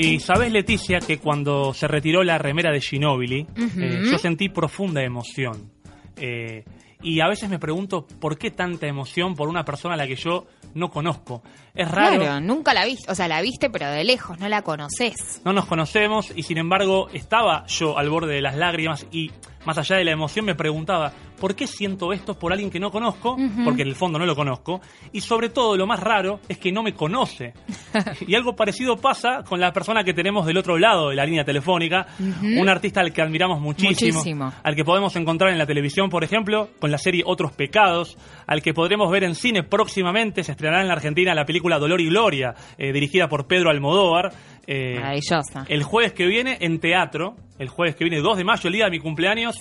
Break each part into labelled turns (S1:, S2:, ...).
S1: Y sabes, Leticia, que cuando se retiró la remera de Ginóbili, eh, yo sentí profunda emoción. Eh, y a veces me pregunto por qué tanta emoción por una persona a la que yo no conozco. Es raro.
S2: Claro, nunca la viste, o sea, la viste pero de lejos, no la conoces.
S1: No nos conocemos y sin embargo estaba yo al borde de las lágrimas y más allá de la emoción me preguntaba, ¿por qué siento esto por alguien que no conozco? Porque en el fondo no lo conozco. Y sobre todo lo más raro es que no me conoce. y algo parecido pasa con la persona que tenemos del otro lado de la línea telefónica, un artista al que admiramos muchísimo,
S2: Muchísimo.
S1: al que podemos encontrar en la televisión, por ejemplo, con la serie Otros Pecados, al que podremos ver en cine próximamente, se estrenará en la Argentina la película Dolor y Gloria, eh, dirigida por Pedro Almodóvar. eh,
S2: Maravillosa.
S1: el jueves que viene en teatro, el jueves que viene 2 de mayo, el día de mi cumpleaños,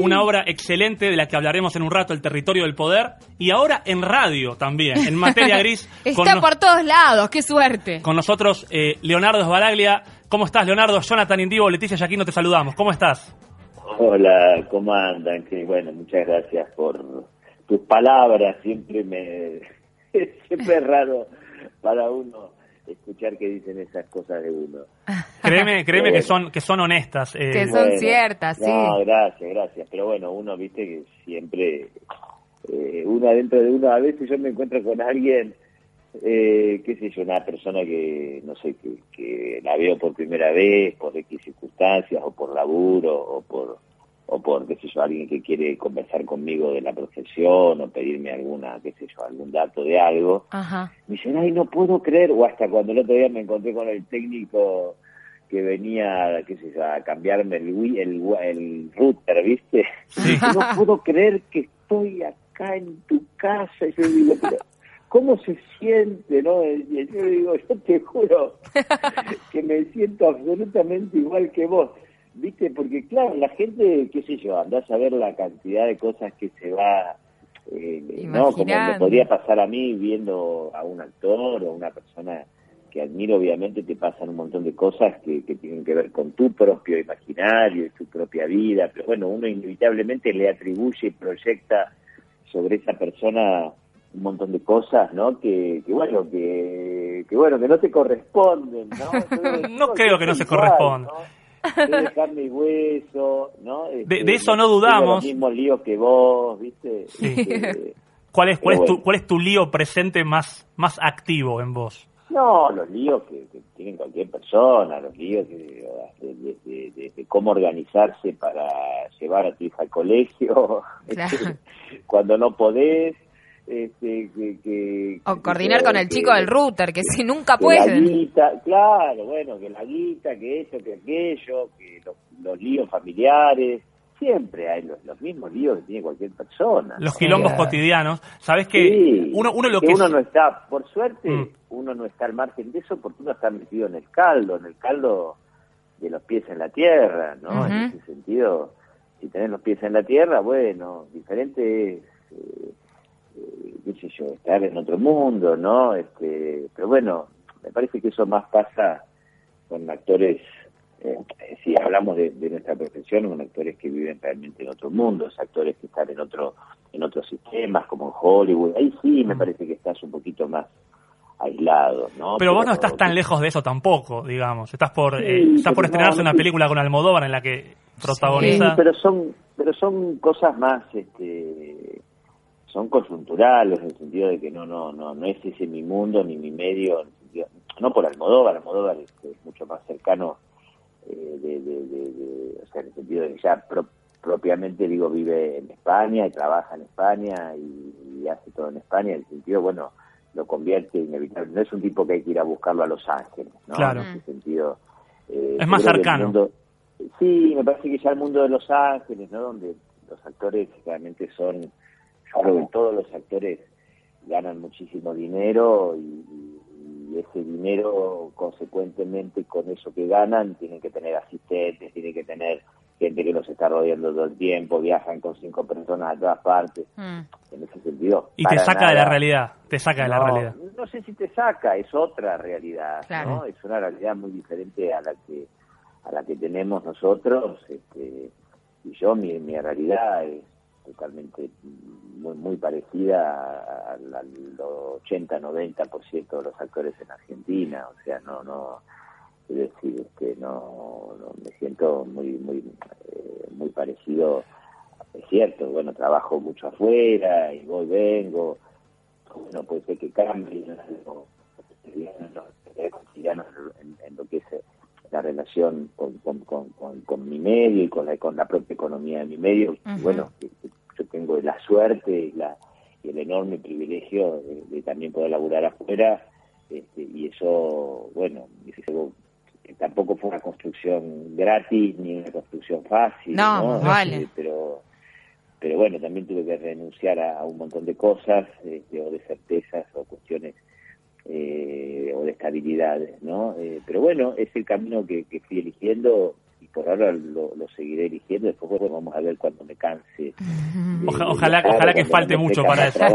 S1: una obra excelente de la que hablaremos en un rato, El territorio del poder, y ahora en radio también, en materia gris,
S2: Está
S1: no-
S2: por todos lados, qué suerte.
S1: con nosotros eh, Leonardo Sbaraglia. ¿Cómo estás, Leonardo? Jonathan Indivo, Leticia Yaquino, te saludamos. ¿Cómo estás?
S3: Hola, ¿cómo andan? Que bueno, muchas gracias por tus palabras. Siempre me siempre es raro para uno escuchar que dicen esas cosas de uno.
S1: Créeme, créeme que son, que son honestas. eh,
S2: Que son ciertas, sí.
S3: No, gracias, gracias. Pero bueno, uno viste que siempre eh, uno adentro de uno a veces yo me encuentro con alguien eh, qué sé yo, una persona que, no sé, que, que la veo por primera vez, por X circunstancias, o por laburo, o por, o por, qué sé yo, alguien que quiere conversar conmigo de la profesión, o pedirme alguna, qué sé yo, algún dato de algo.
S2: Ajá.
S3: Me dicen, ay, no puedo creer, o hasta cuando el otro día me encontré con el técnico que venía, qué sé yo, a cambiarme el, wi- el, el router, ¿viste? No puedo creer que estoy acá en tu casa. Y yo digo, pero, ¿cómo se siente, no? Y yo digo, yo te juro que me siento absolutamente igual que vos. ¿Viste? Porque, claro, la gente, qué sé yo, andás a ver la cantidad de cosas que se va, eh, ¿no? Como me podría pasar a mí viendo a un actor o una persona que admiro, obviamente te pasan un montón de cosas que, que tienen que ver con tu propio imaginario y tu propia vida, pero bueno, uno inevitablemente le atribuye y proyecta sobre esa persona un montón de cosas, ¿no? Que, que bueno, que, que bueno, que no te corresponden, ¿no?
S1: No creo que no se
S3: igual,
S1: corresponda.
S3: ¿no? De carne y hueso, ¿no? Este,
S1: de eso no
S3: tengo
S1: dudamos.
S3: los mismos líos que vos, ¿viste?
S1: Sí.
S3: Este,
S1: ¿Cuál es, cuál, es tu,
S3: bueno.
S1: ¿Cuál es tu lío presente más, más activo en vos?
S3: No, los líos que, que tienen cualquier persona, los líos de, de- de- de- de- de cómo organizarse para llevar a tu hija al colegio,
S2: Claro.
S3: este, cuando no podés. Este, que, que-
S2: O
S3: que-
S2: coordinar con el
S3: que-
S2: chico del router, que si nunca
S3: que la
S2: pueden.
S3: guita, claro, bueno, que la guita, que esto, que aquello, que los, los líos familiares, siempre hay los, los mismos líos que tiene cualquier persona.
S1: Los
S3: ¿no?
S1: quilombos
S3: O sea,
S1: cotidianos. Sabes que
S3: Sí,
S1: uno, uno lo
S3: que
S1: que
S3: uno
S1: es-
S3: no está, por suerte,
S1: Mm.
S3: uno no está al margen de eso porque uno está metido en el caldo, en el caldo de los pies en la tierra, ¿no? En ese sentido, si tenés los pies en la tierra, bueno, diferente es, eh, qué sé yo, estar en otro mundo, ¿no? Este, pero bueno, me parece que eso más pasa con actores, eh, si hablamos de, de nuestra profesión, con actores que viven realmente en otro mundo, actores que están en otro en otros sistemas, como en Hollywood, ahí sí me parece que estás un poquito más aislado, ¿no?
S1: Pero vos no estás tan lejos de eso tampoco, digamos. Estás por, eh, estás por estrenarse
S3: no,
S1: una película con Almodóvar en la que
S3: Sí,
S1: protagoniza.
S3: pero son, pero son cosas más, este, son conjunturales en el sentido de que no, no, no, no es ese mi mundo ni mi medio, en el sentido- no por Almodóvar, Almodóvar es, es mucho más cercano, eh, de, de, de- de- o sea, en el sentido de que ya pro- propiamente digo vive en España y trabaja en España y, y hace todo en España, en el sentido, bueno, lo convierte inevitable, no es un tipo que hay que ir a buscarlo a Los Ángeles, ¿no?
S1: Claro.
S3: En ese sentido. eh,
S1: Es más cercano.
S3: mundo- Sí, me parece que ya el mundo de Los Ángeles, ¿no? Donde los actores realmente son, creo que todos los actores ganan muchísimo dinero y, ese dinero, consecuentemente, con eso que ganan, tienen que tener asistentes, tienen que tener gente que los está rodeando todo el tiempo, viajan con cinco personas a todas partes,
S2: Mm.
S3: en ese sentido.
S1: Y te saca de la realidad. Te saca de la realidad.
S3: No sé si te saca, es otra realidad,
S2: Claro.
S3: ¿no? Es una realidad muy diferente a la que a la que tenemos nosotros. Este, y yo, mi, mi realidad es totalmente muy, muy parecida al, al 80-90% de los actores en Argentina. O sea, no, no. Es decir, este, no, me siento muy, muy, eh, muy parecido. Es cierto, bueno, trabajo mucho afuera y voy, vengo. Bueno, puede ser que cambie algo en, en, lo que es eh, la relación con, con, con, con, mi medio y con la, con la propia economía de mi medio. Bueno, yo tengo la suerte y, la, y el enorme privilegio de, también poder laburar afuera este, y eso, bueno, tampoco fue una construcción gratis ni una construcción fácil.
S2: No, vale.
S3: Este, pero, pero bueno, también tuve que renunciar a, un montón de cosas, este, o de certezas, o cuestiones eh, o de estabilidades, ¿no? Eh, pero bueno, es el camino que, que fui eligiendo por ahora lo, seguiré eligiendo. Después vamos a ver cuando me canse.
S1: ojalá, ojalá que falte mucho para eso.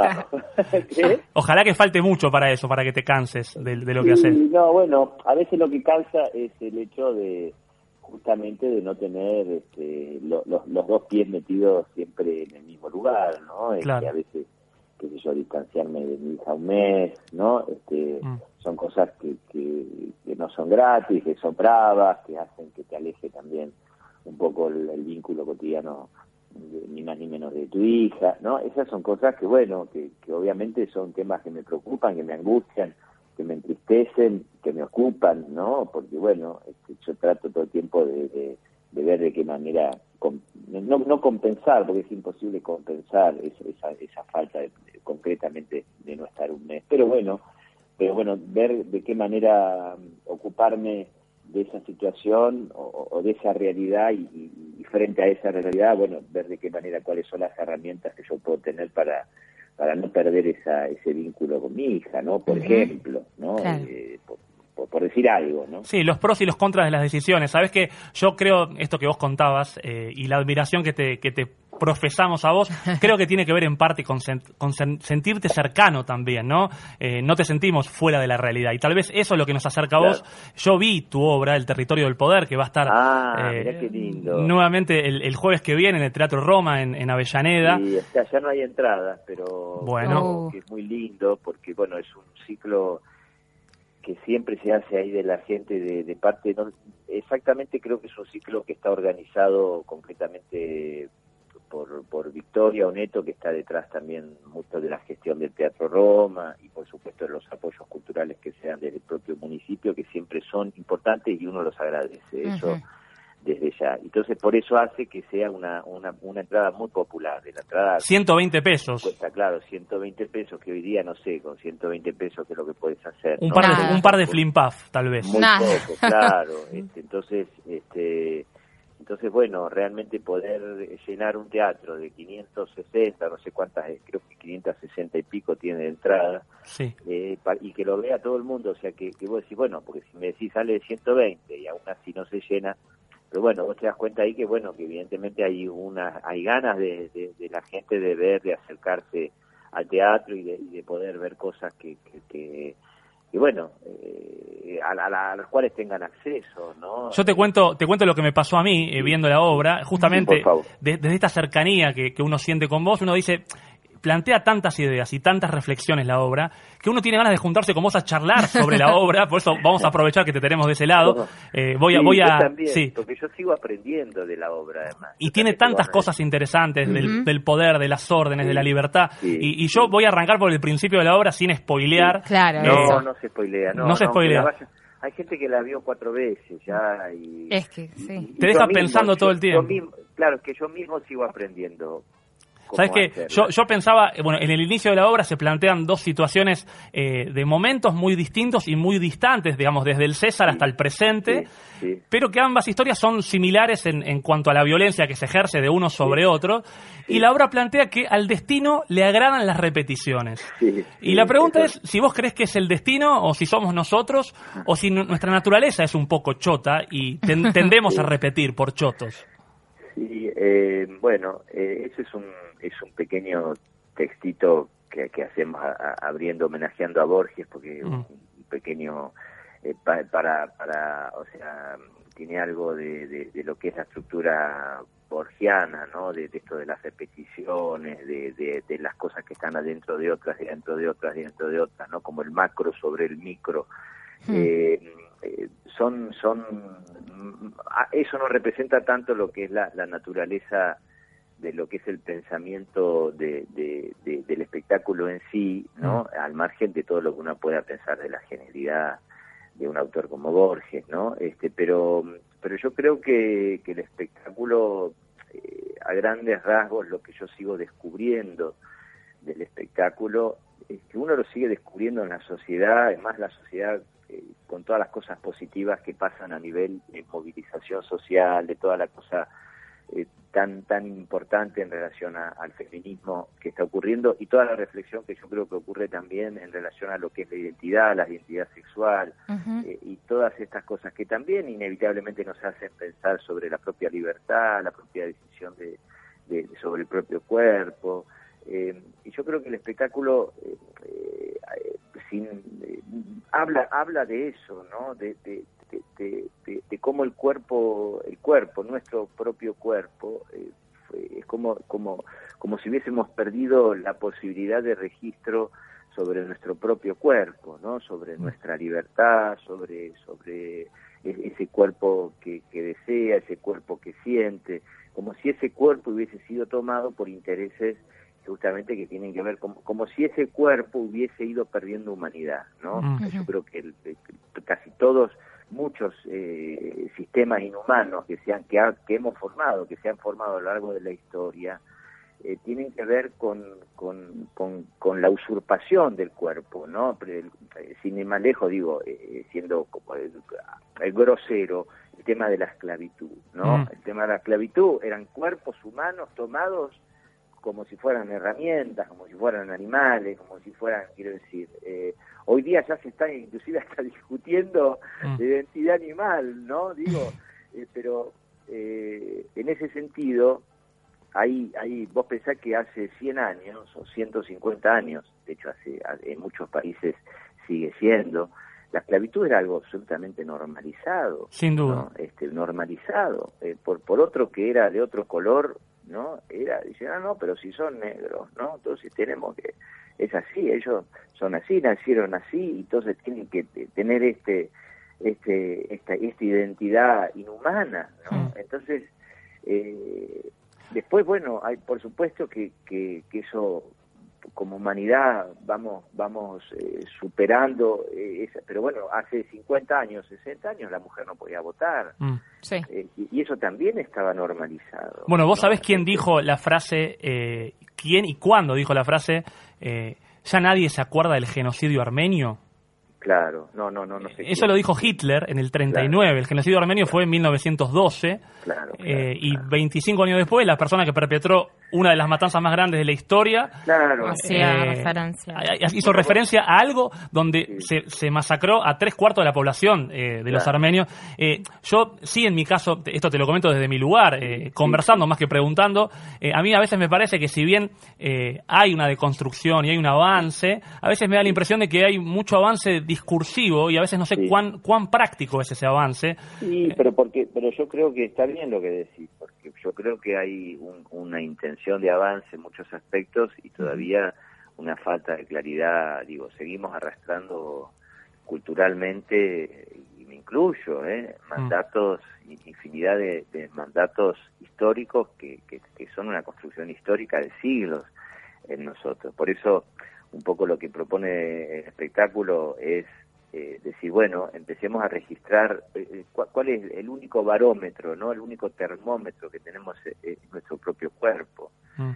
S1: Ojalá que falte mucho para eso, para que te canses de, lo que haces.
S3: No, bueno, a veces lo que cansa es el hecho de justamente de no tener este, los dos pies metidos siempre en el mismo lugar, ¿no? que a veces qué sé yo, distanciarme de mi hija un mes, ¿no? Este, mm. Son cosas que, que, no son gratis, que son bravas, que hacen que te aleje también un poco el, vínculo cotidiano, ni más ni menos de tu hija, ¿no? Esas son cosas que, bueno, que, que obviamente son temas que me preocupan, que me angustian, que me entristecen, que me ocupan, ¿no? Porque, bueno, este, yo trato todo el tiempo de de ver de qué manera, no, no compensar, porque es imposible compensar esa, esa, falta concretamente de no estar un mes, pero bueno, pero bueno, ver de qué manera ocuparme de esa situación o, de esa realidad y, frente a esa realidad, bueno, ver de qué manera cuáles son las herramientas que yo puedo tener para para no perder esa, ese vínculo con mi hija, ¿no? Por ejemplo, ¿no? Eh, por, decir algo, ¿no?
S1: Sí, los pros y los contras de las decisiones. Sabes que yo creo esto que vos contabas eh, y la admiración que te, que te profesamos a vos, creo que tiene que ver en parte con, sentirte cercano también, ¿no? Eh, no te sentimos fuera de la realidad. Y tal vez eso es lo que nos acerca a vos. Yo vi tu obra, El Territorio del Poder, que va a estar
S3: ah, eh, lindo.
S1: nuevamente el, jueves que viene en el Teatro Roma, en, Avellaneda.
S3: Sí, ya no hay entradas, pero
S1: bueno.
S3: es muy lindo porque, bueno, es un ciclo que siempre se hace ahí de la gente de, parte, no, exactamente creo que es un ciclo que está organizado completamente por, por Victoria Oneto, que está detrás también mucho de la gestión del Teatro Roma y por supuesto de los apoyos culturales que sean del propio municipio, que siempre son importantes y uno los agradece. Eso desde ya. Entonces, por eso hace que sea una, una, una entrada muy popular. De la entrada
S1: 120 pesos.
S3: Cuesta, claro, 120 pesos, que hoy día, no sé, con 120 pesos, ¿qué es lo que puedes hacer?
S1: Un, par, de, un par de flimpaf, tal vez.
S3: Muy poco, claro. Este, entonces, este, entonces, bueno, realmente poder llenar un teatro de 560, no sé cuántas, creo que 560 y pico tiene de entrada,
S1: sí.
S3: eh, y que lo vea todo el mundo, o sea, que, que vos decís, bueno, porque si me decís sale de 120 y aún así no se llena, pero bueno, vos te das cuenta ahí que bueno, que evidentemente hay una, hay ganas de, de, la gente de ver, de acercarse al teatro y de, de poder ver cosas que, que, que, bueno, eh, a, a, las cuales tengan acceso, ¿no?
S1: Yo te cuento, te cuento lo que me pasó a mí eh, viendo la obra, justamente desde esta cercanía que, que uno siente con vos, uno dice, plantea tantas ideas y tantas reflexiones la obra que uno tiene ganas de juntarse con vos a charlar sobre la obra. Por eso vamos a aprovechar que te tenemos de ese lado. Eh, voy a, voy a,
S3: sí. porque yo sigo aprendiendo de la obra además.
S1: Y tiene tantas cosas interesantes del, poder, de las órdenes, de la libertad. y, yo voy a arrancar por el principio de la obra sin spoilear.
S2: Claro.
S3: no, no se spoilea. No,
S1: se spoilea.
S3: hay gente que la vio cuatro veces ya y...
S2: Es que, sí.
S1: Te deja pensando todo el tiempo.
S3: claro, es que yo mismo sigo aprendiendo
S1: ¿Sabes qué? Yo, yo pensaba, bueno, en el inicio de la obra se plantean dos situaciones eh, de momentos muy distintos y muy distantes, digamos, desde el César hasta el presente, pero que ambas historias son similares en, en, cuanto a la violencia que se ejerce de uno sobre otro, y la obra plantea que al destino le agradan las repeticiones. y la pregunta es si vos crees que es el destino, o si somos nosotros, o si nuestra naturaleza es un poco chota y tendemos a repetir por chotos.
S3: Sí, eh, bueno, eh, ese es un, es un pequeño textito que, que hacemos abriendo, homenajeando a Borges, porque mm. un pequeño, eh, para, para, o sea, tiene algo de, de, lo que es la estructura borgiana, ¿no? De, esto de las repeticiones, de, de, las cosas que están adentro de otras, dentro de otras, dentro de otras, ¿no? Como el macro sobre el micro. Mm. Eh, son, son, eso no representa tanto lo que es la, naturaleza de lo que es el pensamiento de, del espectáculo en sí, ¿no? Mm. Al margen de todo lo que uno pueda pensar de la genialidad de un autor como Borges, ¿no? Este, pero, pero yo creo que, que el espectáculo, eh, a grandes rasgos, lo que yo sigo descubriendo del espectáculo, es que uno lo sigue descubriendo en la sociedad, además la sociedad eh, con todas las cosas positivas que pasan a nivel de movilización social, de toda la cosa eh, tan tan importante en relación al feminismo que está ocurriendo y toda la reflexión que yo creo que ocurre también en relación a lo que es la identidad, la identidad sexual eh, y todas estas cosas que también inevitablemente nos hacen pensar sobre la propia libertad, la propia decisión de, sobre el propio cuerpo. Eh, y yo creo que el espectáculo sin, habla habla de eso, ¿no? de, de, cómo el cuerpo, el cuerpo, nuestro propio cuerpo, eh, es como, como, como si hubiésemos perdido la posibilidad de registro sobre nuestro propio cuerpo, ¿no? Sobre nuestra libertad, sobre, sobre ese cuerpo que, que desea, ese cuerpo que siente, como si ese cuerpo hubiese sido tomado por intereses justamente que tienen que ver como, como si ese cuerpo hubiese ido perdiendo humanidad, ¿no? Yo creo que casi todos muchos eh, sistemas inhumanos que, se han, que, que, hemos formado, que se han formado a lo largo de la historia, eh, tienen que ver con, con, con, la usurpación del cuerpo, ¿no? Eh, sin ir más lejos, digo, siendo como el, grosero, el tema de la esclavitud, ¿no? Mm. El tema de la esclavitud eran cuerpos humanos tomados como si fueran herramientas, como si fueran animales, como si fueran, quiero decir, eh, hoy día ya se está inclusive hasta discutiendo mm. de identidad animal, ¿no? Digo, eh, pero eh, en ese sentido, ahí, ahí vos pensás que hace 100 años o 150 años, de hecho hace, en muchos países sigue siendo, la esclavitud era algo absolutamente normalizado.
S1: Sin duda.
S3: Este, normalizado. por, por otro que era de otro color, ¿no? Era, dice, ah, no, pero si son negros, ¿no? Entonces tenemos que, es así, ellos son así, nacieron así, y entonces tienen que tener este, este, esta, esta identidad inhumana, ¿no? Entonces, eh, después, bueno, hay por supuesto que, que, que eso como humanidad vamos vamos eh, superando eh, pero bueno hace 50 años 60 años la mujer no podía votar. Mm. eh, y, eso también estaba normalizado.
S1: Bueno vos sabés quién dijo la frase quién y cuándo dijo la frase ya nadie se acuerda del genocidio armenio
S3: Claro, no, no, no, no sé
S1: Eso lo dijo Hitler en el 39. El genocidio armenio fue en 1912. Claro, y 25 años después, la persona que perpetró una de las matanzas más grandes de la historia.
S2: Claro. Eh,
S1: hizo referencia a algo donde se, masacró a tres cuartos de la población eh, de los armenios. Eh, yo sí, en mi caso, esto te lo comento desde mi lugar, conversando más que preguntando, a mí a veces me parece que si bien hay una deconstrucción y hay un avance, a veces me da la impresión de que hay mucho avance discursivo y a veces no sé cuán, cuán práctico es ese avance.
S3: Sí, pero, porque, pero yo creo que está bien lo que decís, porque yo creo que hay una intención de avance en muchos aspectos y todavía una falta de claridad, digo, seguimos arrastrando culturalmente, y me incluyo, ¿eh? Mm. mandatos, infinidad de, mandatos históricos que, que, son una construcción histórica de siglos en nosotros. Por eso, un poco lo que propone el espectáculo es eh, decir, bueno, empecemos a registrar eh, eh, cuál, es el único barómetro, no el único termómetro que tenemos en nuestro propio cuerpo, mm.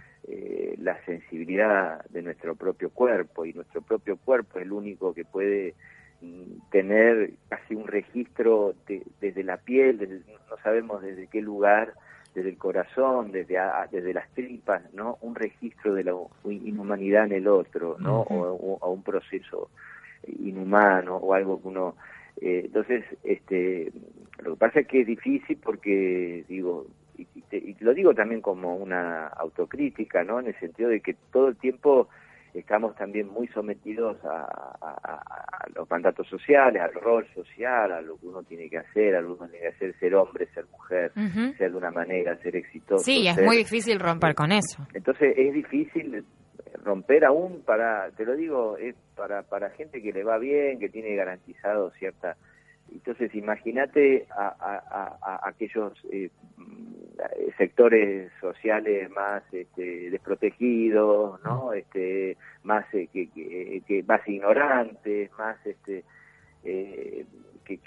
S3: la sensibilidad de nuestro propio cuerpo, y nuestro propio cuerpo es el único que puede mm, tener casi un registro desde la piel, no sabemos desde qué lugar, desde el corazón, desde, desde las tripas, ¿no? Un registro de la inhumanidad en el otro, ¿no? o, un proceso inhumano o algo que uno eh, entonces este lo que pasa es que es difícil porque digo y, lo digo también como una autocrítica no en el sentido de que todo el tiempo estamos también muy sometidos a, los mandatos sociales, al rol social, a lo que uno tiene que hacer, a lo que uno tiene que hacer, ser hombre, ser mujer, ser de una manera, ser exitoso.
S2: Sí, es muy difícil romper con eso.
S3: Entonces es difícil romper aún para, te lo digo, es para, para gente que le va bien, que tiene garantizado cierta Entonces, imagínate a, aquellos eh, sectores sociales más este, desprotegidos, ¿no? Este, más eh, que, que, más ignorantes, más este, eh, que,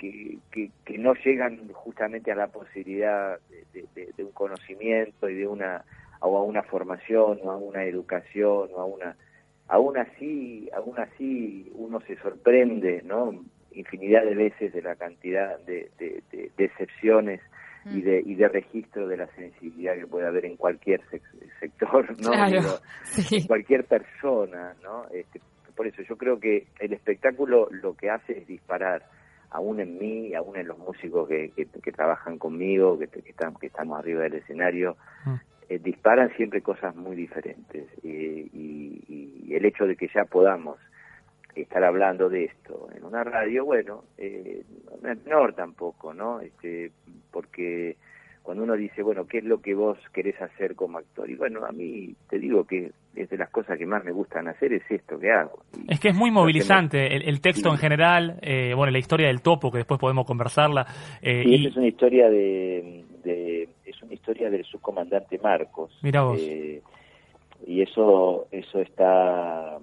S3: que, que, no llegan justamente a la posibilidad de, un conocimiento y de una o a una formación o a una educación o a una aún así aún así uno se sorprende no infinidad de veces de la cantidad de, de, excepciones y mm. de, y de registro de la sensibilidad que puede haber en cualquier sector, ¿no? En cualquier persona, ¿no? Este, por eso yo creo que el espectáculo lo que hace es disparar, aún en mí, aún en los músicos que, que, trabajan conmigo, que, que, están, que estamos arriba del escenario, mm. eh, disparan siempre cosas muy diferentes. y, y el hecho de que ya podamos estar hablando de esto en una radio, bueno, eh, no es menor tampoco, ¿no? Este, porque cuando uno dice, bueno, ¿qué es lo que vos querés hacer como actor? Y bueno, a mí te digo que es de las cosas que más me gustan hacer es esto que hago.
S1: es que es muy movilizante el, texto en general, eh, bueno, la historia del topo, que después podemos conversarla.
S3: Eh, y, es una historia de, es una historia del subcomandante Marcos.
S1: Mira vos.
S3: Eh, y eso, eso está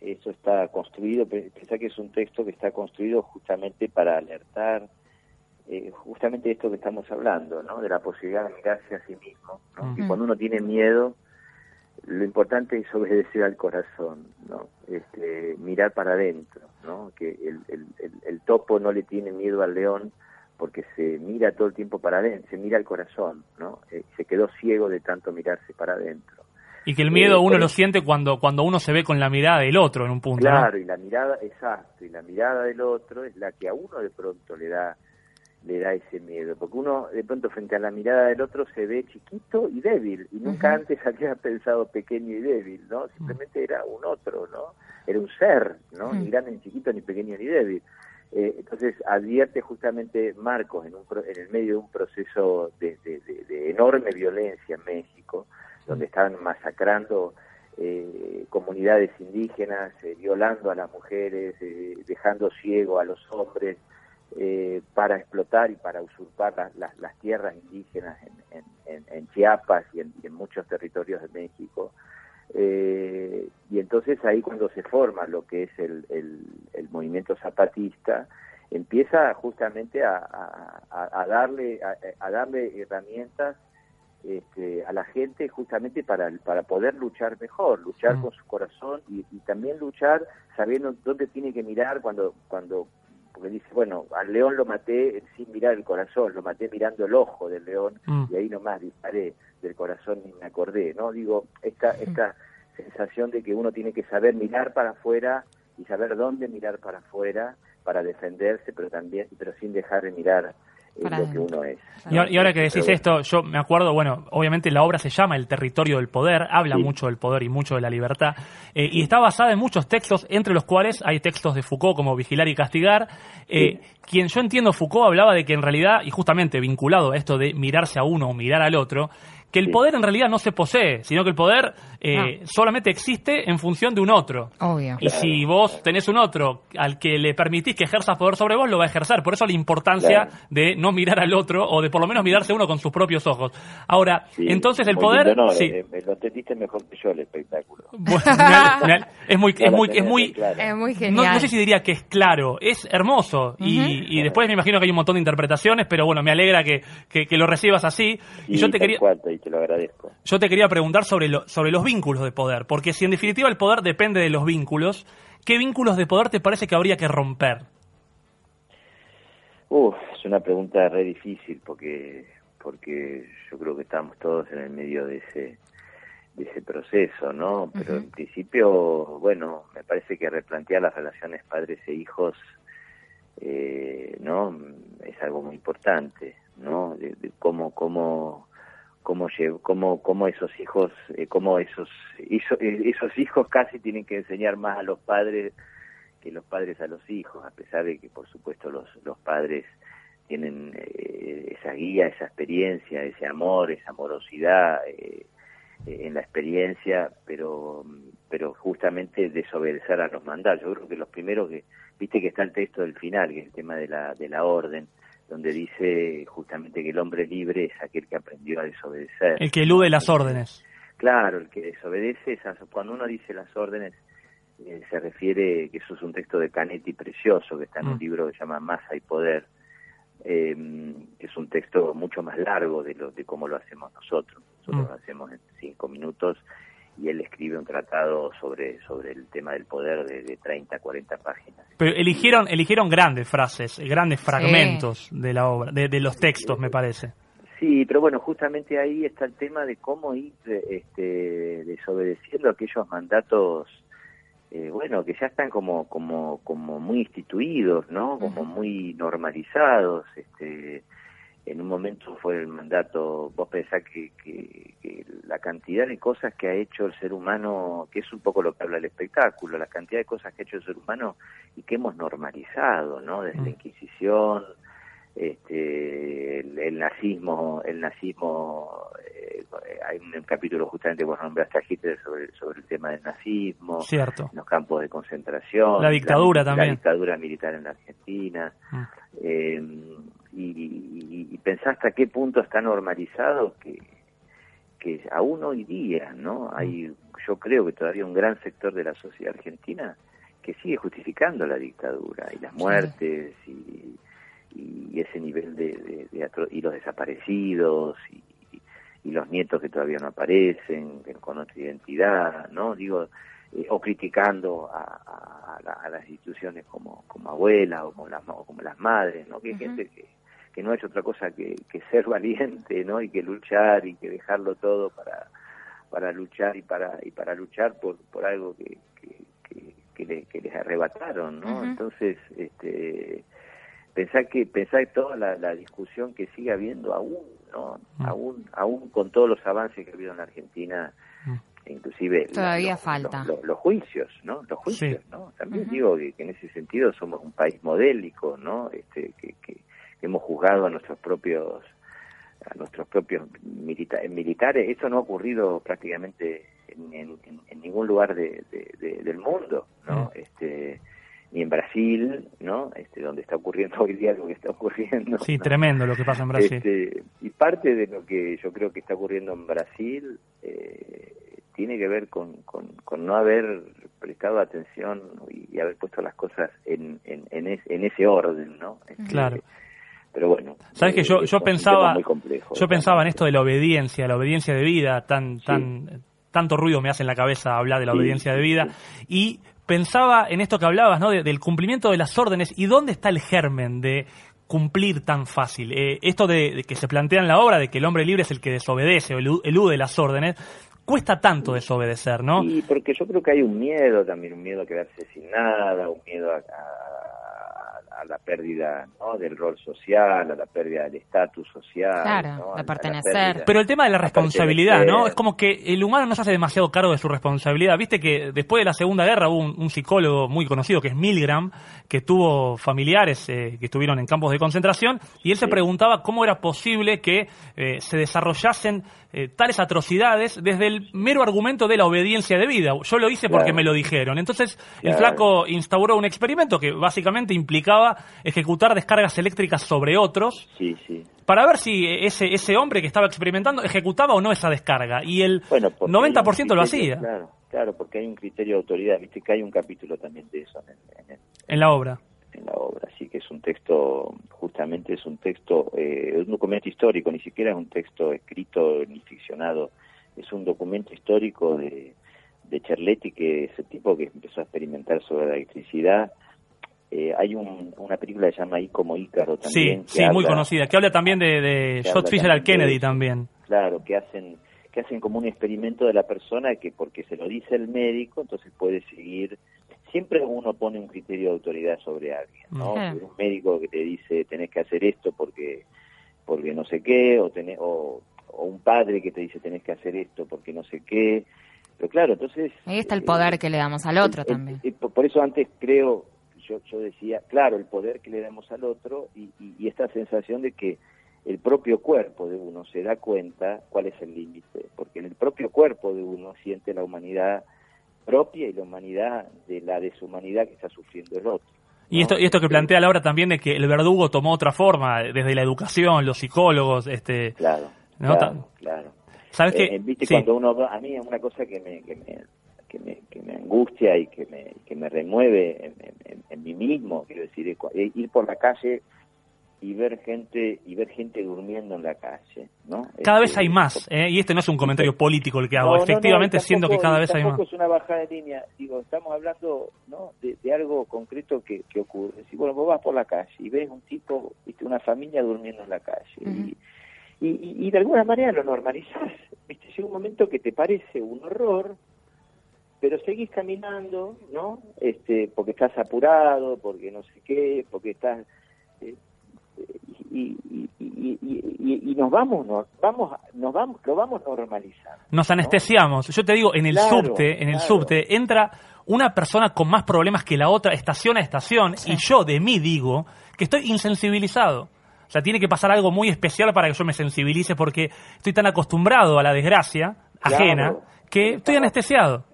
S3: eso está construido, pensá que es un texto que está construido justamente para alertar eh, justamente esto que estamos hablando, ¿no? De la posibilidad de mirarse a sí mismo, ¿no? Y cuando uno tiene miedo, lo importante es obedecer al corazón, ¿no? Este, mirar para adentro, ¿no? Que el, el, el, topo no le tiene miedo al león porque se mira todo el tiempo para adentro, se mira al corazón, ¿no? Eh, se quedó ciego de tanto mirarse para adentro.
S1: Y que el miedo uno lo siente cuando, cuando uno se ve con la mirada del otro en un punto.
S3: Claro, y la mirada, exacto, y la mirada del otro es la que a uno de pronto le da le da ese miedo, porque uno de pronto frente a la mirada del otro se ve chiquito y débil, y nunca antes había pensado pequeño y débil, ¿no? Simplemente era un otro, ¿no? Era un ser, ¿no? Ni grande, ni chiquito, ni pequeño, ni débil. Eh, entonces advierte justamente Marcos en, un, en el medio de un proceso de, de enorme violencia en México, donde estaban masacrando eh, comunidades indígenas, eh, violando a las mujeres, eh, dejando ciego a los hombres para explotar y para usurpar las, tierras indígenas en, Chiapas y en, muchos territorios de México. y entonces ahí cuando se forma lo que es el, movimiento zapatista, empieza justamente a, darle, a darle herramientas este, a la gente justamente para, para poder luchar mejor, luchar mm. con su corazón y, también luchar sabiendo dónde tiene que mirar cuando, cuando porque dice, bueno, al león lo maté sin mirar el corazón, lo maté mirando el ojo del león mm. y ahí nomás disparé del corazón y me acordé, ¿no? Digo, esta, esta sensación de que uno tiene que saber mirar para afuera y saber dónde mirar para afuera para defenderse, pero también, pero sin dejar de mirar lo que uno es.
S1: Y, ahora que decís esto, yo me acuerdo, bueno, obviamente la obra se llama El territorio del poder, habla mucho del poder y mucho de la libertad, eh, y está basada en muchos textos, entre los cuales hay textos de Foucault como Vigilar y Castigar. Eh, quien yo entiendo Foucault hablaba de que en realidad, y justamente vinculado a esto de mirarse a uno o mirar al otro, que el poder en realidad no se posee, sino que el poder eh, solamente existe en función de un otro.
S2: Obvio.
S1: Y si vos tenés un otro al que le permitís que ejerza poder sobre vos, lo va a ejercer. Por eso la importancia de no mirar al otro o de por lo menos mirarse uno con sus propios ojos. Ahora, entonces el poder...
S3: no,
S1: sí.
S3: Eh, lo entendiste mejor que yo el espectáculo.
S1: es muy, es muy, es muy,
S2: es muy genial.
S1: No, sé si diría que es claro, es hermoso. y, después me imagino que hay un montón de interpretaciones, pero bueno, me alegra que, que, lo recibas así. Y, yo te quería
S3: te lo agradezco.
S1: Yo te quería preguntar sobre, lo, sobre los vínculos de poder, porque si en definitiva el poder depende de los vínculos, ¿qué vínculos de poder te parece que habría que romper?
S3: Es una pregunta re difícil porque porque yo creo que estamos todos en el medio de ese de ese proceso, ¿no? Pero en principio, bueno, me parece que replantear las relaciones padres e hijos, eh, ¿no? Es algo muy importante, ¿no? De, de cómo, cómo cómo, cómo, cómo esos hijos, eh, cómo esos, eh, esos hijos casi tienen que enseñar más a los padres que los padres a los hijos, a pesar de que por supuesto los, los padres tienen eh, esa guía, esa experiencia, ese amor, esa amorosidad, eh, en la experiencia, pero pero justamente desobedecer a los mandatos. Yo creo que los primeros que, viste que está el texto del final, que es el tema de la, de la orden, donde dice justamente que el hombre libre es aquel que aprendió a desobedecer.
S1: El que elude las órdenes.
S3: Claro, el que desobedece, cuando uno dice las órdenes, eh, se refiere que eso es un texto de Canetti precioso, que está en un mm. libro que se llama Masa y Poder, eh, que es un texto mucho más largo de, lo, de cómo lo hacemos nosotros. Nosotros mm. lo hacemos en cinco minutos y él escribe un tratado sobre, sobre el tema del poder de, de 30, 40 páginas.
S1: Pero eligieron, eligieron grandes frases, grandes fragmentos de la obra, de, de, los textos, me parece.
S3: Sí, pero bueno, justamente ahí está el tema de cómo ir este, desobedeciendo aquellos mandatos, eh, bueno, que ya están como, como, como muy instituidos, ¿no? Como muy normalizados, este, en un momento fue el mandato, vos pensás que, que, la cantidad de cosas que ha hecho el ser humano, que es un poco lo que habla el espectáculo, la cantidad de cosas que ha hecho el ser humano y que hemos normalizado, ¿no? Desde la mm. Inquisición, este, el, nazismo, el nazismo, eh, hay un capítulo justamente vos nombraste a Hitler sobre, sobre el tema del nazismo,
S1: Cierto.
S3: los campos de concentración,
S1: la dictadura también,
S3: la dictadura militar en la Argentina. Mm. Eh, y, y, pensar hasta qué punto está normalizado que, que aún hoy día, ¿no? Hay, yo creo que todavía un gran sector de la sociedad argentina que sigue justificando la dictadura y las muertes y, y, ese nivel de, de, y los desaparecidos y, y, los nietos que todavía no aparecen con otra identidad, ¿no? Digo, eh, o criticando a, a, las instituciones como, como abuela o como las, como las madres, ¿no? Que hay gente que que no es otra cosa que, ser valiente, ¿no? Y que luchar y que dejarlo todo para para luchar y para y para luchar por por algo que que, les arrebataron, ¿no? Entonces, este pensar que pensar toda la, discusión que sigue habiendo aún, ¿no? Mm. Aún aún con todos los avances que ha habido en la Argentina, mm. inclusive
S2: todavía falta
S3: los, juicios no los juicios no también digo que, en ese sentido somos un país modélico no este que, que, hemos juzgado a nuestros propios a nuestros propios militares. Eso no ha ocurrido prácticamente en, ningún lugar de, del mundo, ¿no? Mm. Este, ni en Brasil, ¿no? Este, donde está ocurriendo hoy día lo que está ocurriendo.
S1: Sí, tremendo lo que pasa en Brasil.
S3: Este, y parte de lo que yo creo que está ocurriendo en Brasil eh, tiene que ver con, con, no haber prestado atención y, haber puesto las cosas en, en, en, ese orden, ¿no?
S1: Este, claro
S3: pero bueno.
S1: Sabes que yo, yo pensaba, yo pensaba en esto de la obediencia, la obediencia de vida, tan, tan, tanto ruido me hace en la cabeza hablar de la obediencia de vida y pensaba en esto que hablabas, ¿no? del cumplimiento de las órdenes y dónde está el germen de cumplir tan fácil. Eh, esto de, que se plantea en la obra de que el hombre libre es el que desobedece o elude las órdenes, cuesta tanto desobedecer, ¿no?
S3: Sí, porque yo creo que hay un miedo también, un miedo a quedarse sin nada, un miedo a a la pérdida ¿no? del rol social, a la pérdida del estatus social.
S2: Claro, de pertenecer.
S1: Pero el tema de la responsabilidad, ¿no? Es como que el humano no se hace demasiado cargo de su responsabilidad. Viste que después de la Segunda Guerra hubo un, psicólogo muy conocido que es Milgram, que tuvo familiares eh, que estuvieron en campos de concentración, y él se preguntaba cómo era posible que eh, se desarrollasen eh, tales atrocidades desde el mero argumento de la obediencia de vida. Yo lo hice porque me lo dijeron. Entonces el flaco instauró un experimento que básicamente implicaba ejecutar descargas eléctricas sobre otros para ver si ese, ese hombre que estaba experimentando ejecutaba o no esa descarga. Y el 90% lo hacía.
S3: Claro, claro, porque hay un criterio de autoridad. Viste que hay un capítulo también de eso
S1: en la obra
S3: en la obra. Así que es un texto, justamente es un texto, eh, un documento histórico, ni siquiera es un texto escrito ni ficcionado, es un documento histórico de, de Cherletti, que es el tipo que empezó a experimentar sobre la electricidad. Eh, hay una película que se llama Ahí como Ícaro también.
S1: Sí, sí muy conocida, que habla también de, de Scott Fisher Kennedy también.
S3: Claro, que hacen que hacen como un experimento de la persona que porque se lo dice el médico, entonces puede seguir siempre uno pone un criterio de autoridad sobre alguien, ¿no? Un médico que te dice tenés que hacer esto porque porque no sé qué, o, tenés, o, un padre que te dice tenés que hacer esto porque no sé qué. Pero claro, entonces...
S2: Ahí está el poder eh, que le damos al otro también.
S3: por eso antes creo, yo, yo decía, claro, el poder que le damos al otro y, y, esta sensación de que el propio cuerpo de uno se da cuenta cuál es el límite, porque en el propio cuerpo de uno siente la humanidad propia y la humanidad de la deshumanidad que está sufriendo el otro.
S1: Y esto, y esto que plantea Laura también de que el verdugo tomó otra forma, desde la educación, los psicólogos, este...
S3: Claro, claro,
S1: ¿Sabes?
S3: Eh, viste, cuando uno... A mí es una cosa que me, que me, que me, que me angustia y que me, que me remueve en, en mí mismo, quiero decir, ir por la calle y ver gente y ver gente durmiendo en la calle, ¿no?
S1: Cada vez este, hay más, ¿eh? y este no es un comentario político el que hago, efectivamente siento que cada vez hay más.
S3: es una bajada de línea, digo, estamos hablando, ¿no? De, algo concreto que, que ocurre. Si bueno, vos vas por la calle y ves un tipo, viste, una familia durmiendo en la calle y, y, de alguna manera lo normalizás, viste, llega un momento que te parece un horror, pero seguís caminando, ¿no? Este, porque estás apurado, porque no sé qué, porque estás eh, y, y, nos vamos, nos vamos, nos vamos, lo vamos normalizando.
S1: Nos anestesiamos. Yo te digo, en el subte, en el subte entra una persona con más problemas que la otra, estación a estación, y yo de mí digo que estoy insensibilizado. O sea, tiene que pasar algo muy especial para que yo me sensibilice porque estoy tan acostumbrado a la desgracia ajena que estoy anestesiado.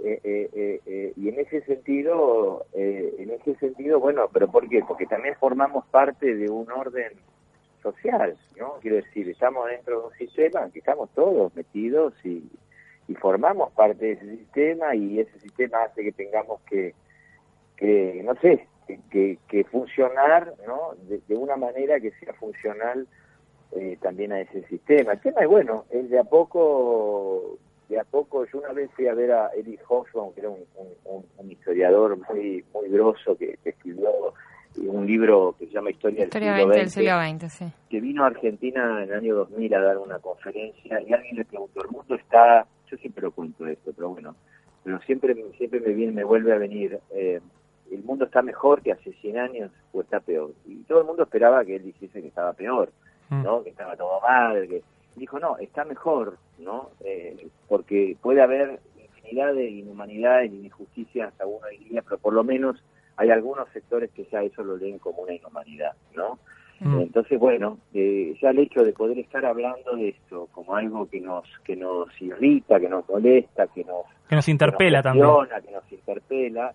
S3: Eh, eh, eh, y en ese sentido, en ese sentido, bueno, pero ¿por qué? Porque también formamos parte de un orden social, ¿no? Quiero decir, estamos dentro de un sistema que estamos todos metidos y, formamos parte de ese sistema y ese sistema hace que tengamos que, que no sé, que, que funcionar, ¿no? De, una manera que sea funcional también a ese sistema. El tema es, bueno, es de a poco de a poco, yo una vez fui a ver a Eddie Hobsbawm, que era un, historiador muy muy grosso que, escribió un libro que se llama Historia, del siglo XX, que vino a Argentina en el año 2000 a dar una conferencia y alguien le preguntó, el mundo está, yo siempre lo cuento esto, pero bueno, pero siempre, siempre me viene, me vuelve a venir, eh, el mundo está mejor que hace 100 años o está peor. Y todo el mundo esperaba que él dijese que estaba peor, ¿no? Mm. Que estaba todo mal, que dijo, no, está mejor, ¿no? Eh, porque puede haber infinidad de inhumanidades y injusticias, a uno diría, pero por lo menos hay algunos sectores que ya eso lo leen como una inhumanidad, ¿no? Mm. Entonces, bueno, eh, ya el hecho de poder estar hablando de esto como algo que nos que nos irrita, que nos molesta, que nos
S1: que nos interpela
S3: que
S1: nos
S3: también, que nos interpela,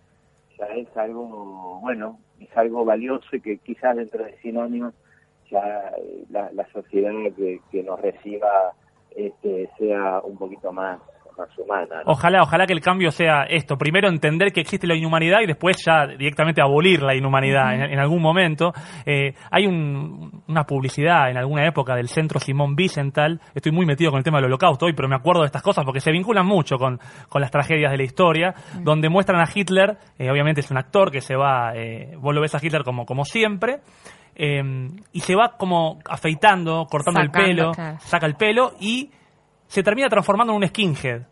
S3: ya es algo bueno, es algo valioso y que quizás dentro de 100 años ya eh, la, la sociedad que, que nos reciba este, sea un poquito más humana.
S1: Ojalá, ojalá que el cambio sea esto. Primero entender que existe la inhumanidad y después ya directamente abolir la inhumanidad en, algún momento. Eh, hay una publicidad en alguna época del centro Simón Wiesenthal. Estoy muy metido con el tema del holocausto hoy, pero me acuerdo de estas cosas porque se vinculan mucho con, con las tragedias de la historia, donde muestran a Hitler, eh, obviamente es un actor que se va, eh, vos lo ves a Hitler como, como siempre, eh, y se va como afeitando, cortando el pelo, saca el pelo y se termina transformando en un skinhead.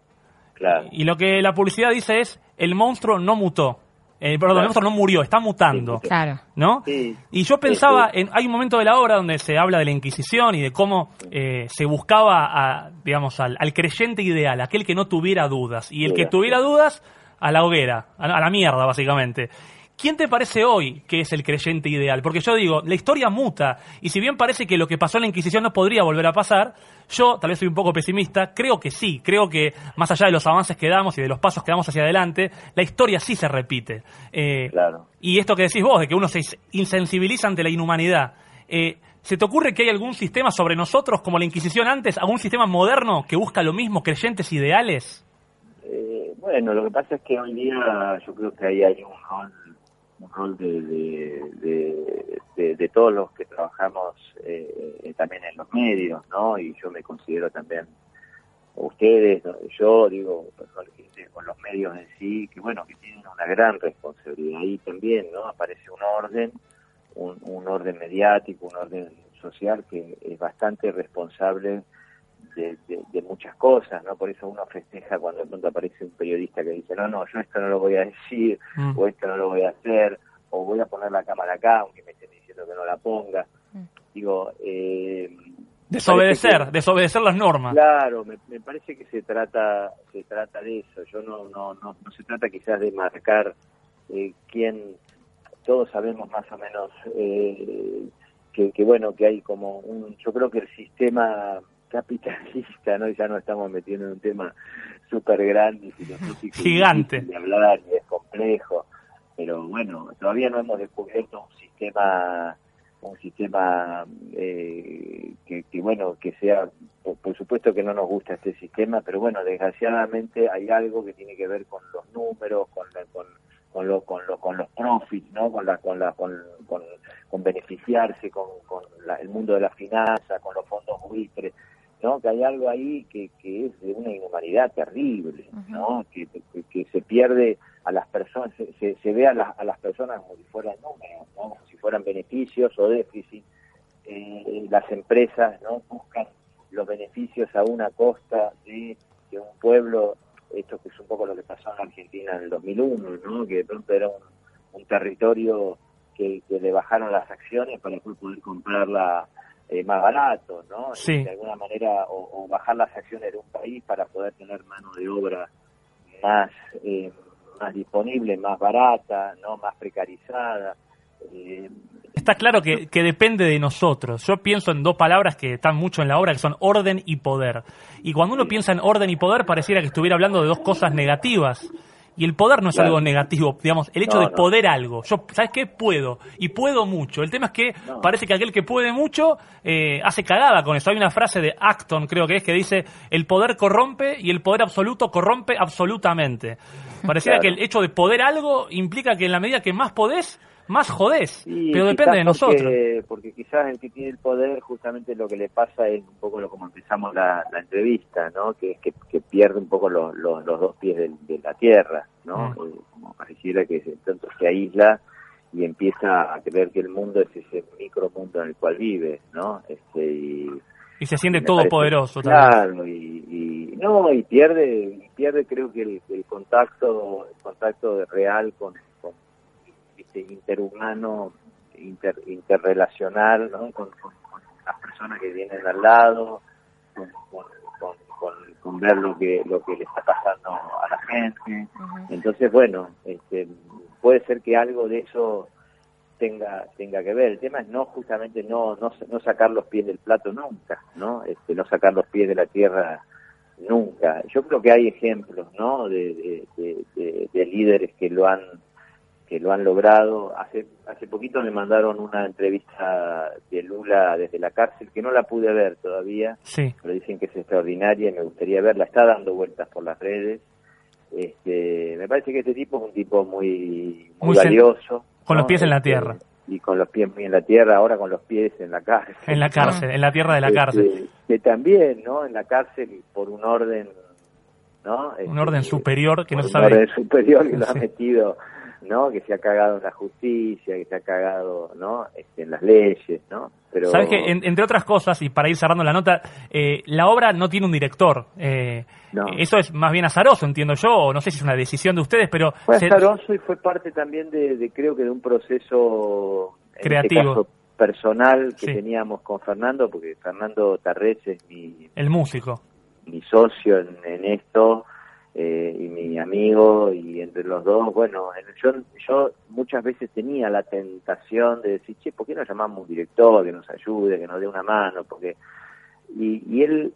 S1: Y lo que la publicidad dice es, el monstruo no mutó. Eh, perdón, el monstruo no murió, está mutando.
S2: Claro.
S1: ¿No? Y yo pensaba, en, hay un momento de la obra donde se habla de la Inquisición y de cómo eh, se buscaba, a, digamos, al, creyente ideal, aquel que no tuviera dudas. Y el que tuviera dudas, a la hoguera, a la mierda, básicamente. ¿Quién te parece hoy que es el creyente ideal? Porque yo digo, la historia muta, y si bien parece que lo que pasó en la Inquisición no podría volver a pasar, yo tal vez soy un poco pesimista, creo que sí, creo que más allá de los avances que damos y de los pasos que damos hacia adelante, la historia sí se repite.
S3: Eh, claro.
S1: Y esto que decís vos, de que uno se insensibiliza ante la inhumanidad, eh, ¿se te ocurre que hay algún sistema sobre nosotros, como la Inquisición antes, algún sistema moderno que busca lo mismo, creyentes ideales?
S3: Eh, bueno, lo que pasa es que hoy día yo creo que ahí hay un un rol de, de, de, todos los que trabajamos eh, también en los medios, ¿no? Y yo me considero también ustedes, yo digo, con los medios en sí, que bueno, que tienen una gran responsabilidad. Ahí también, ¿no? Aparece un orden, un, un orden mediático, un orden social que es bastante responsable de, muchas cosas, ¿no? Por eso uno festeja cuando de pronto aparece un periodista que dice, no, no, yo esto no lo voy a decir, mm. o esto no lo voy a hacer, o voy a poner la cámara acá, aunque me estén diciendo que no la ponga. Mm. Digo, eh,
S1: desobedecer, desobedecer las normas.
S3: Claro, me, parece que se trata, se trata de eso. Yo no, no, no, no se trata quizás de marcar eh, quién, todos sabemos más o menos eh, que, que, bueno, que hay como un, yo creo que el sistema capitalista, ¿no? Ya no estamos metiendo en un tema súper grande,
S1: gigante,
S3: de hablar y es complejo, pero bueno, todavía no hemos descubierto un sistema un sistema eh, que, bueno que sea por, supuesto que no nos gusta este sistema pero bueno desgraciadamente hay algo que tiene que ver con los números con con con, lo, con, lo, con los profits no con la con la con, con, beneficiarse con, con el mundo de la finanza con los fondos buitres ¿no? que hay algo ahí que, que es de una inhumanidad terrible, ¿no? que, que, se pierde a las personas, se, se ve a, a, las personas como si fueran números, ¿no? como si fueran beneficios o déficit. Eh, las empresas no buscan los beneficios a una costa de, de, un pueblo, esto que es un poco lo que pasó en Argentina en el 2001, ¿no? que de pronto era un, un territorio que, que, le bajaron las acciones para poder comprarla eh, más barato, ¿no? De alguna manera, o, bajar las acciones de un país para poder tener mano de obra más, eh, más disponible, más barata, ¿no? Más precarizada.
S1: Eh, Está claro que, que, depende de nosotros. Yo pienso en dos palabras que están mucho en la obra, que son orden y poder. Y cuando uno piensa en orden y poder, pareciera que estuviera hablando de dos cosas negativas. Y el poder no es algo negativo, digamos, el hecho de poder algo. Yo, ¿sabes qué? Puedo. Y puedo mucho. El tema es que parece que aquel que puede mucho eh, hace cagada con eso. Hay una frase de Acton, creo que es, que dice, el poder corrompe y el poder absoluto corrompe absolutamente. Pareciera que el hecho de poder algo implica que en la medida que más podés, más jodés, pero depende de nosotros.
S3: Porque quizás el que tiene el poder, justamente lo que le pasa es un poco lo como empezamos la, entrevista, ¿no? Que es que, pierde un poco los, los, dos pies de, la tierra, ¿no? Mm. Eh, como pareciera que entonces se aísla y empieza a creer que el mundo es ese micromundo en el cual vive, ¿no? Este, y,
S1: se siente todopoderoso.
S3: Claro, y, no, y pierde, pierde creo que el, el contacto, el contacto real con este, interhumano, inter, interrelacional, ¿no? Con, las personas que vienen al lado, con, con, ver lo que lo que le está pasando a la gente. Entonces, bueno, este, puede ser que algo de eso tenga tenga que ver. El tema es no justamente no no, no sacar los pies del plato nunca, ¿no? Este, no sacar los pies de la tierra nunca. Yo creo que hay ejemplos, ¿no? de, de líderes que lo han que lo han logrado. Hace hace poquito me mandaron una entrevista de Lula desde la cárcel, que no la pude ver todavía,
S1: sí.
S3: pero dicen que es extraordinaria y me gustaría verla. Está dando vueltas por las redes. Este, me parece que este tipo es un tipo muy, muy, valioso.
S1: Con los pies en la este, tierra.
S3: Y con los pies muy en la tierra, ahora con los pies en la cárcel.
S1: En la cárcel, en la tierra de la este, cárcel.
S3: Que también, ¿no? En la cárcel por un orden, ¿no?
S1: un orden este, superior que no se
S3: sabe. Un orden superior que lo ha metido ¿no? Que se ha cagado en la justicia, que se ha cagado, ¿no? Este, en las leyes, ¿no?
S1: Pero... Sabes que, entre otras cosas, y para ir cerrando la nota, eh, la obra no tiene un director. Eh, Eso es más bien azaroso, entiendo yo, o no sé si es una decisión de ustedes, pero...
S3: Fue azaroso y fue parte también de, creo que de un proceso... Este
S1: Creativo.
S3: personal que teníamos con Fernando, porque Fernando Tarrés es mi...
S1: El músico.
S3: Mi socio en, en esto eh, y mi amigo y entre los dos, bueno, yo, yo muchas veces tenía la tentación de decir, che, ¿por qué no llamamos un director que nos ayude, que nos dé una mano? Porque y, y él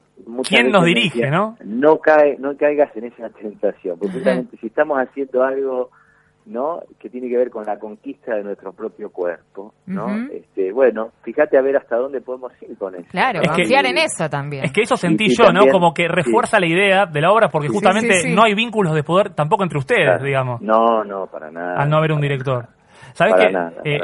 S1: ¿Quién nos dirige, no?
S3: No cae, no caigas en esa tentación, porque justamente si estamos haciendo algo ¿no? que tiene que ver con la conquista de nuestro propio cuerpo, ¿no? este, bueno, fíjate a ver hasta dónde podemos ir con eso.
S2: Claro, confiar en eso también.
S1: Es que eso sentí yo, ¿no? Como que refuerza la idea de la obra porque justamente no hay vínculos de poder tampoco entre ustedes, digamos.
S3: No, no, para nada.
S1: Al no haber un director. ¿Sabes que eh,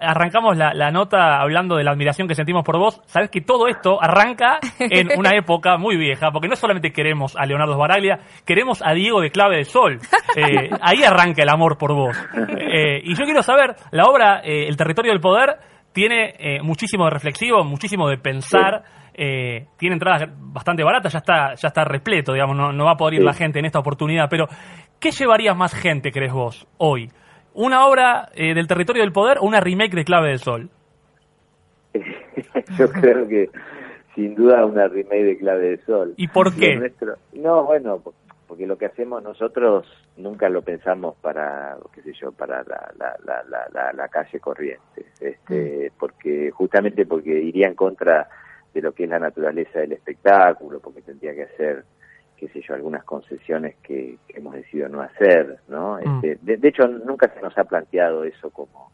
S1: arrancamos la, la, nota hablando de la admiración que sentimos por vos? ¿Sabes que todo esto arranca en una época muy vieja? Porque no solamente queremos a Leonardo Baraglia, queremos a Diego de Clave de Sol. Eh, ahí arranca el amor por vos. Eh, y yo quiero saber, la obra El territorio del poder tiene muchísimo de reflexivo, muchísimo de pensar. tiene entradas bastante baratas, ya está, ya está repleto, digamos, no, no va a poder ir la gente en esta oportunidad, pero ¿qué llevaría más gente, crees vos, hoy? ¿Una obra eh, del territorio del poder o una remake de Clave del Sol?
S3: Yo creo que sin duda una remake de Clave del Sol.
S1: ¿Y por qué?
S3: No, bueno, porque lo que hacemos nosotros nunca lo pensamos para, qué sé yo, para la, la, la, la, calle corriente, este, mm. porque justamente porque iría en contra de lo que es la naturaleza del espectáculo, porque tendría que hacer, qué sé yo, algunas concesiones que, hemos decidido no hacer, ¿no? Mm. Este, de, hecho, nunca se nos ha planteado eso como,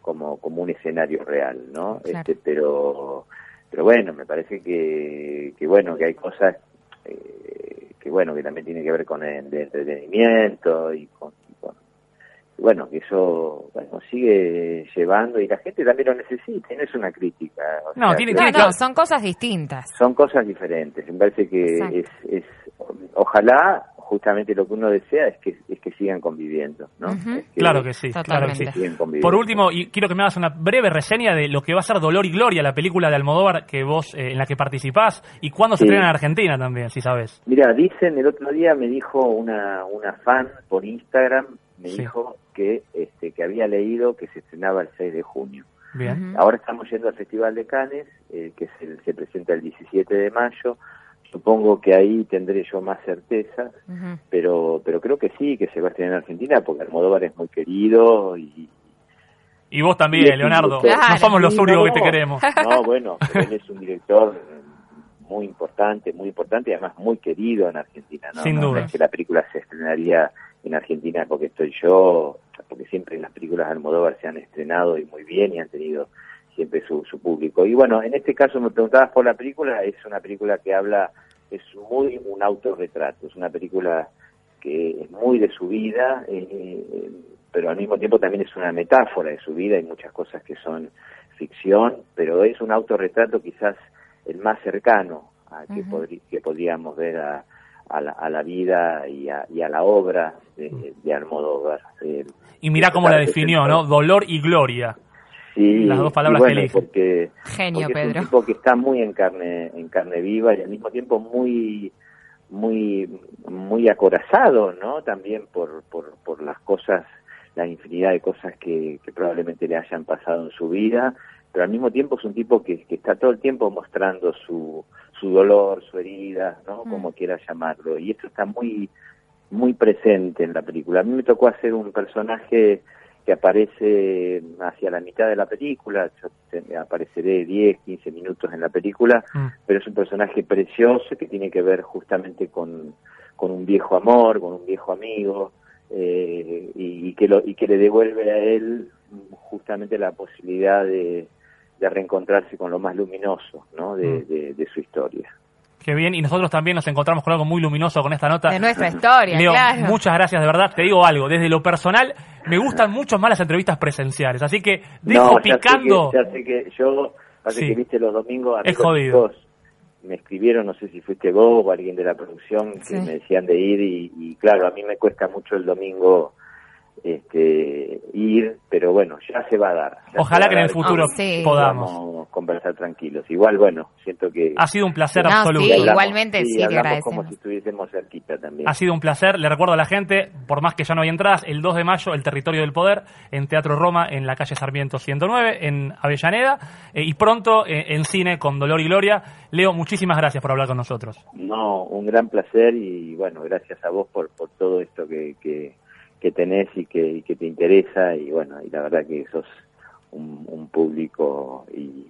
S3: como, como un escenario real, ¿no? Este, pero, pero bueno, me parece que, que bueno, que hay cosas eh, que bueno, que también tiene que ver con el entretenimiento y con, bueno, que eso bueno, sigue llevando y la gente también lo necesita, no es una crítica.
S2: no, tiene, son cosas distintas.
S3: Son cosas diferentes, me parece que es, es, ojalá justamente lo que uno desea es que, es que sigan conviviendo, ¿no?
S1: claro que sí, claro que sí. Por último, y quiero que me hagas una breve reseña de lo que va a ser Dolor y Gloria, la película de Almodóvar que vos eh, en la que participás y cuándo se estrena en Argentina también, si sabes.
S3: Mira, dicen el otro día me dijo una una fan por Instagram me dijo que este que había leído que se estrenaba el 6 de junio. Bien. Ahora estamos yendo al Festival de Cannes, eh, que se presenta el 17 de mayo Supongo que ahí tendré yo más certeza, pero pero creo que sí, que se va a estrenar en Argentina, porque Almodóvar es muy querido y...
S1: Y vos también, Leonardo. No somos los únicos que te queremos.
S3: No, bueno, él es un director muy importante, muy importante y además muy querido en Argentina. ¿no?
S1: Sin duda.
S3: es que la película se estrenaría en Argentina porque estoy yo, porque siempre las películas de Almodóvar se han estrenado y muy bien y han tenido siempre su, su público. Y bueno, en este caso me preguntabas por la película, es una película que habla, es muy un autorretrato, es una película que es muy de su vida, eh, pero al mismo tiempo también es una metáfora de su vida, hay muchas cosas que son ficción, pero es un autorretrato quizás el más cercano a que, que podríamos ver a, a, la, a la, vida y a, y a la obra de, de Almodóvar.
S1: y mira cómo la definió, ¿no? Dolor y gloria.
S3: Sí,
S1: las dos palabras que
S3: Porque,
S2: Genio,
S3: Es un tipo que está muy en carne, en carne viva y al mismo tiempo muy, muy, muy acorazado, ¿no? También por, por, por las cosas, la infinidad de cosas que, que probablemente le hayan pasado en su vida, pero al mismo tiempo es un tipo que, que está todo el tiempo mostrando su, su dolor, su herida, ¿no? Mm. Como quiera llamarlo. Y esto está muy, muy presente en la película. A mí me tocó hacer un personaje que aparece hacia la mitad de la película, yo apareceré 10, 15 minutos en la película, mm. pero es un personaje precioso que tiene que ver justamente con, con un viejo amor, con un viejo amigo, eh, y, que lo, y que le devuelve a él justamente la posibilidad de, de reencontrarse con lo más luminoso ¿no? de, mm. de su historia.
S1: Qué bien, y nosotros también nos encontramos con algo muy luminoso con esta nota.
S2: De nuestra historia,
S1: Leo, muchas gracias, de verdad. Te digo algo, desde lo personal, me gustan mucho más las entrevistas presenciales, así que dejo picando.
S3: ya sé que yo, que viste los domingos,
S1: es jodido.
S3: me escribieron, no sé si fuiste vos o alguien de la producción, que me decían de ir, y, y claro, a mí me cuesta mucho el domingo este, ir, pero bueno, ya se va a dar.
S1: Ojalá que en el futuro podamos
S3: conversar tranquilos. Igual, bueno, siento que...
S1: Ha sido un placer absoluto.
S2: igualmente sí,
S3: como si estuviésemos cerquita también.
S1: Ha sido un placer, le recuerdo a la gente, por más que ya no hay entradas, el 2 de mayo, El Territorio del Poder, en Teatro Roma, en la calle Sarmiento 109, en Avellaneda, eh, y pronto eh, en cine con Dolor y Gloria. Leo, muchísimas gracias por hablar con nosotros.
S3: No, un gran placer y bueno, gracias a vos por, por todo esto que... que que tenés y que, que te interesa y bueno, y la verdad que sos un, un público y,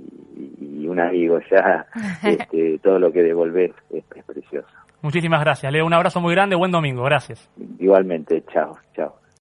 S3: un amigo ya, este, todo lo que devolvés es, es precioso.
S1: Muchísimas gracias, Leo. Un abrazo muy grande, buen domingo, gracias.
S3: Igualmente, chao, chao.